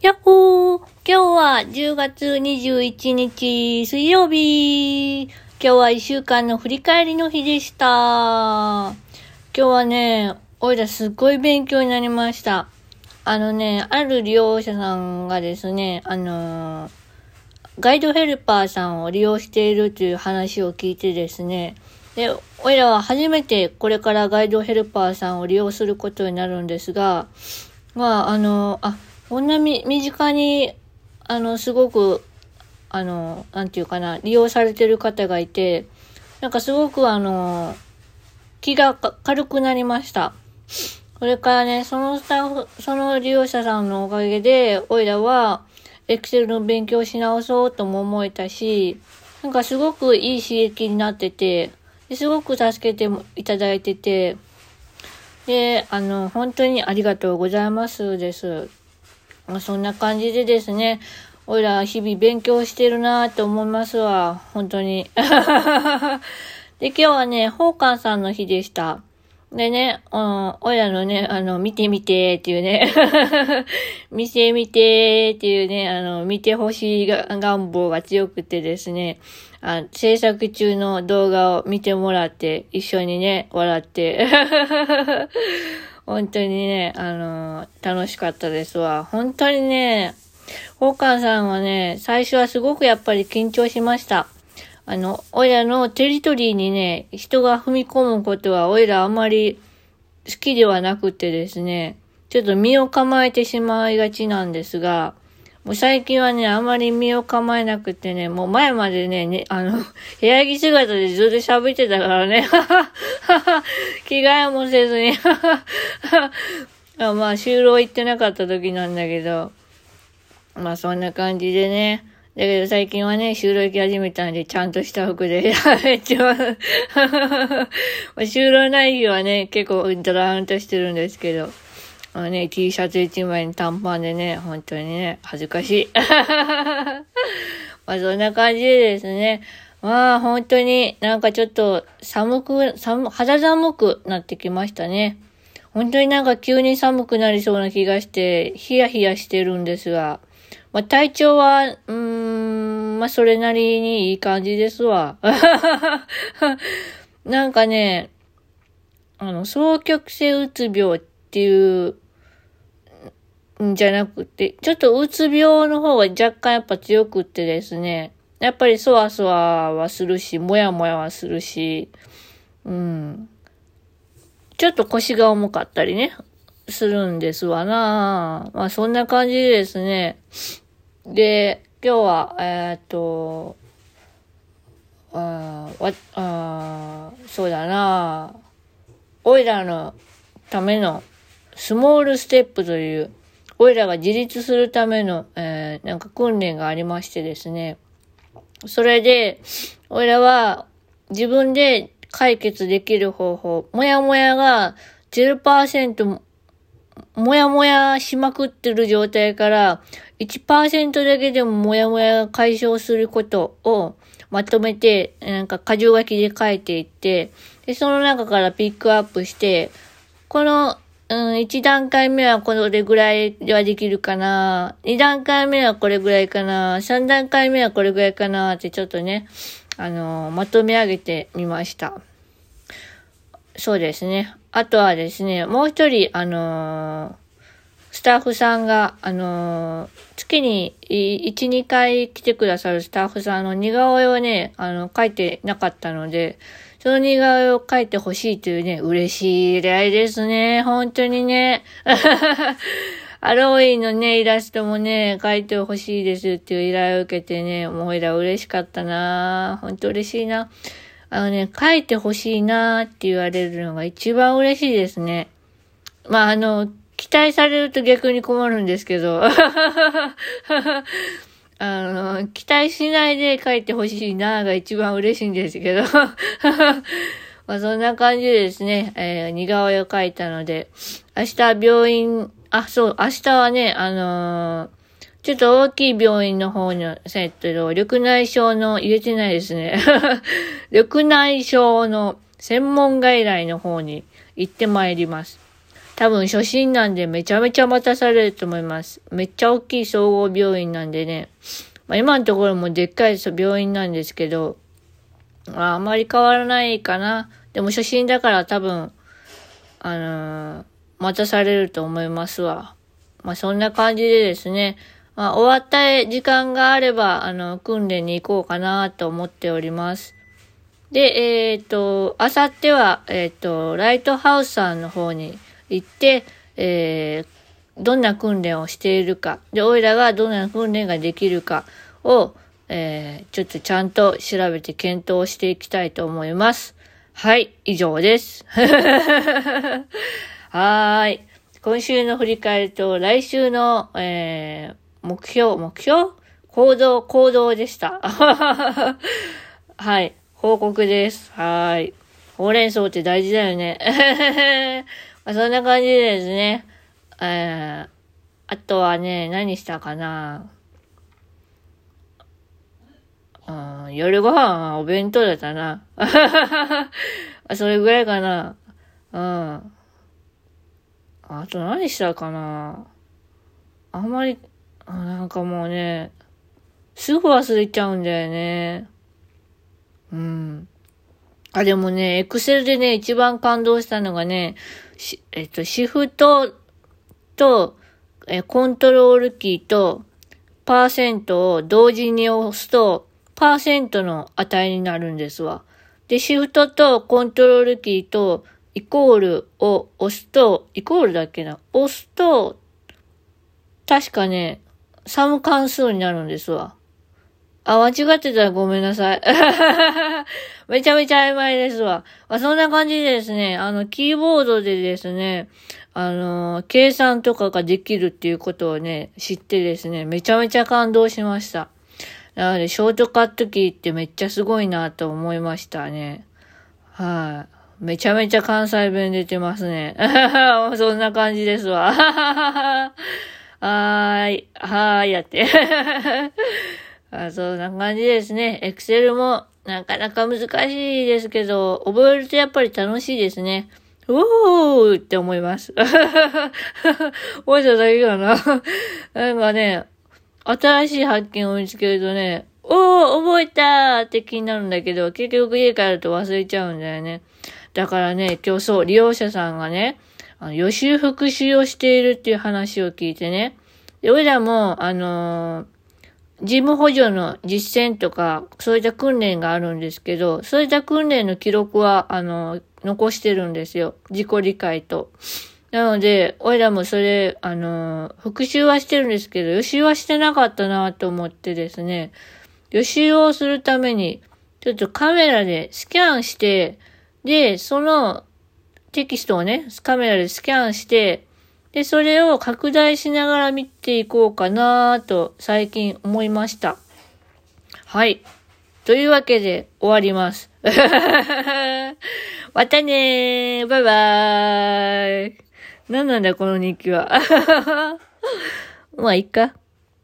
やっほー。今日は10月21日水曜日。今日は1週間の振り返りの日でした。今日はね、おいらすっごい勉強になりました。あのね、ある利用者さんがですね、あのー、ガイドヘルパーさんを利用しているという話を聞いてですね、で、おいらは初めてこれからガイドヘルパーさんを利用することになるんですが、まあ、あの、あ、こんなみ、身近に、あの、すごく、あの、なんていうかな、利用されてる方がいて、なんかすごくあの、気が軽くなりました。これからね、そのスタッフ、その利用者さんのおかげで、おいらは、エクセルの勉強し直そうとも思えたし、なんかすごくいい刺激になってて、すごく助けていただいてて、で、あの、本当にありがとうございますです。ま、そんな感じでですね、おいら日々勉強してるなって思いますわ。本当に。で、今日はね、宝冠さんの日でした。でね、うん、おいらのね、あの、見てみてっていうね、見てみてっていうね、あの、見てほしい願望が強くてですね、あ制作中の動画を見てもらって、一緒にね、笑って 本当にね、あのー、楽しかったですわ。本当にね、ホーカーさんはね、最初はすごくやっぱり緊張しました。あの、オイラのテリトリーにね、人が踏み込むことはオイラあまり好きではなくてですね、ちょっと身を構えてしまいがちなんですが、もう最近はね、あんまり身を構えなくてね、もう前までね、ねあの、部屋着姿でずっと喋ってたからね、着替えもせずに。あまあ、就労行ってなかった時なんだけど、まあそんな感じでね、だけど最近はね、就労行き始めたんで、ちゃんとした服で、めっちゃ就労ない日はね、結構ドラーンとしてるんですけど、あのね、T シャツ一枚に短パンでね、本当にね、恥ずかしい。まあそんな感じでですね、まあ本当になんかちょっと寒く、寒、肌寒くなってきましたね。本当になんか急に寒くなりそうな気がして、ヒヤヒヤしてるんですが、まあ体調は、うーん、まあそれなりにいい感じですわ。なんかね、あの、双極性うつ病ってっていうんじゃなくて、ちょっとうつ病の方が若干やっぱ強くってですね、やっぱりそわそわはするし、もやもやはするし、うん。ちょっと腰が重かったりね、するんですわなまあそんな感じでですね。で、今日は、えー、っと、あわあそうだなおいらのためのスモールステップという、おいらが自立するための、えー、なんか訓練がありましてですね。それで、おいらは自分で解決できる方法、もやもやが0%もやもやしまくってる状態から1%だけでももやもやが解消することをまとめて、なんか箇条書きで書いていって、で、その中からピックアップして、このうん、1段階目はこれぐらいではできるかな。2段階目はこれぐらいかな。3段階目はこれぐらいかなってちょっとね、あのー、まとめ上げてみました。そうですね。あとはですね、もう一人、あのー、スタッフさんが、あのー、月に1、2回来てくださるスタッフさんの似顔絵をね、あの、書いてなかったので、その似顔絵を描いてほしいというね、嬉しい依頼ですね。本当にね。ハロウィンのね、イラストもね、描いてほしいですっていう依頼を受けてね、もういら嬉しかったな本当嬉しいな。あのね、描いてほしいなって言われるのが一番嬉しいですね。まあ、あの、期待されると逆に困るんですけど。あの、期待しないで書いてほしいなが一番嬉しいんですけど。まあそんな感じでですね、えー、似顔絵を描いたので、明日病院、あ、そう、明日はね、あのー、ちょっと大きい病院の方のセットで、緑内障の、入れてないですね。緑内障の専門外来の方に行ってまいります。多分初心なんでめちゃめちゃ待たされると思います。めっちゃ大きい総合病院なんでね。まあ、今のところもでっかい病院なんですけど、あ、あまり変わらないかな。でも初心だから多分、あのー、待たされると思いますわ。まあ、そんな感じでですね、まあ、終わった時間があれば、あの、訓練に行こうかなと思っております。で、えっ、ー、と、あさっては、えっ、ー、と、ライトハウスさんの方に行って、えー、どんな訓練をしているか、で、おいらがどんな訓練ができるかを、えー、ちょっとちゃんと調べて検討していきたいと思います。はい、以上です。はーい。今週の振り返りと来週の、えー、目標、目標？行動、行動でした。はい。報告です。はい。ほうれん草って大事だよね。まあ、そんな感じですね。えー、あとはね、何したかな。うん、夜ご飯はお弁当だったな。それぐらいかな。うん。あと何したかな。あんまり、なんかもうね、すぐ忘れちゃうんだよね。うん。あ、でもね、エクセルでね、一番感動したのがね、えっと、シフトと、え、コントロールキーと、パーセントを同時に押すと、パーセントの値になるんですわ。で、シフトとコントロールキーと、イコールを押すと、イコールだっけな？押すと、確かね、サム関数になるんですわ。あ、間違ってたらごめんなさい。めちゃめちゃ曖昧ですわ。まあ、そんな感じでですね、あの、キーボードでですね、あの、計算とかができるっていうことをね、知ってですね、めちゃめちゃ感動しました。なので、ショートカットキーってめっちゃすごいなと思いましたね。はい、めちゃめちゃ関西弁出てますね。そんな感じですわ。はーい。はーい、やって。あそんな感じですね。エクセルもなかなか難しいですけど、覚えるとやっぱり楽しいですね。おーって思います。覚えただけかな。なんかね、新しい発見を見つけるとね、おー覚えたーって気になるんだけど、結局家帰ると忘れちゃうんだよね。だからね、今日そう、利用者さんがね、あの予習復習をしているっていう話を聞いてね。で、俺らも、あのー事務補助の実践とか、そういった訓練があるんですけど、そういった訓練の記録は、あの、残してるんですよ。自己理解と。なので、俺らもそれ、あの、復習はしてるんですけど、予習はしてなかったなと思ってですね、予習をするために、ちょっとカメラでスキャンして、で、そのテキストをね、カメラでスキャンして、で、それを拡大しながら見ていこうかなと最近思いました。はい。というわけで終わります。またねーバイバーイ何なんだこの日記は。まあ、いっか。